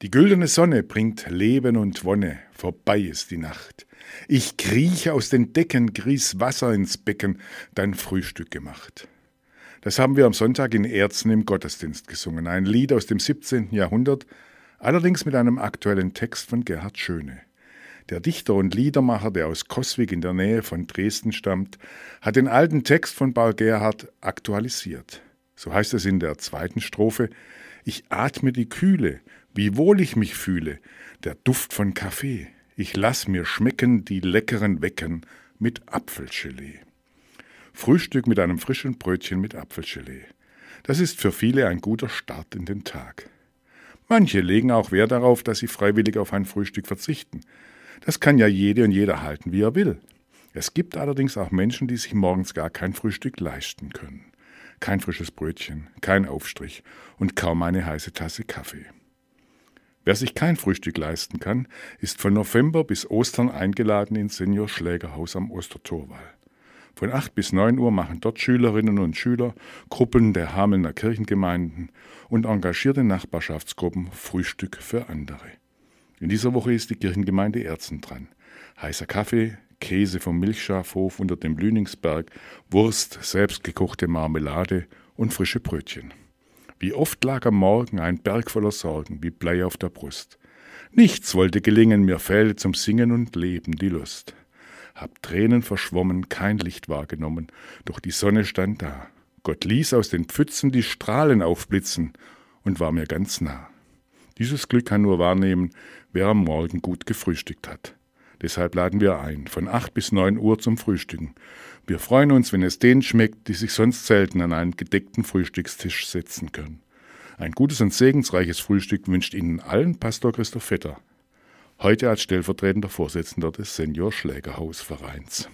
Die güldene Sonne bringt Leben und Wonne, vorbei ist die Nacht. Ich krieche aus den Decken, grieß Wasser ins Becken, dann Frühstück gemacht. Das haben wir am Sonntag in Erzen im Gottesdienst gesungen, ein Lied aus dem 17. Jahrhundert, allerdings mit einem aktuellen Text von Gerhard Schöne. Der Dichter und Liedermacher, der aus Coswig in der Nähe von Dresden stammt, hat den alten Text von Paul Gerhard aktualisiert. So heißt es in der zweiten Strophe, ich atme die Kühle, wie wohl ich mich fühle, der Duft von Kaffee. Ich lass mir schmecken die leckeren Wecken mit Apfelgelee. Frühstück mit einem frischen Brötchen mit Apfelgelee. Das ist für viele ein guter Start in den Tag. Manche legen auch Wert darauf, dass sie freiwillig auf ein Frühstück verzichten. Das kann ja jede und jeder halten, wie er will. Es gibt allerdings auch Menschen, die sich morgens gar kein Frühstück leisten können. Kein frisches Brötchen, kein Aufstrich und kaum eine heiße Tasse Kaffee. Wer sich kein Frühstück leisten kann, ist von November bis Ostern eingeladen ins Senior Schlägerhaus am Ostertorwall. Von 8 bis 9 Uhr machen dort Schülerinnen und Schüler, Gruppen der Hamelner Kirchengemeinden und engagierte Nachbarschaftsgruppen Frühstück für andere. In dieser Woche ist die Kirchengemeinde Erzen dran. Heißer Kaffee, Käse vom Milchschafhof unter dem Lüningsberg, Wurst, selbstgekochte Marmelade und frische Brötchen. Wie oft lag am Morgen ein Berg voller Sorgen, wie Blei auf der Brust. Nichts wollte gelingen, mir fehlte zum Singen und Leben die Lust. Hab Tränen verschwommen, kein Licht wahrgenommen, doch die Sonne stand da. Gott ließ aus den Pfützen die Strahlen aufblitzen und war mir ganz nah. Dieses Glück kann nur wahrnehmen, wer am Morgen gut gefrühstückt hat. Deshalb laden wir ein, von acht bis neun Uhr zum Frühstücken. Wir freuen uns, wenn es denen schmeckt, die sich sonst selten an einen gedeckten Frühstückstisch setzen können. Ein gutes und segensreiches Frühstück wünscht Ihnen allen Pastor Christoph Vetter. Heute als stellvertretender Vorsitzender des Senior Schlägerhausvereins.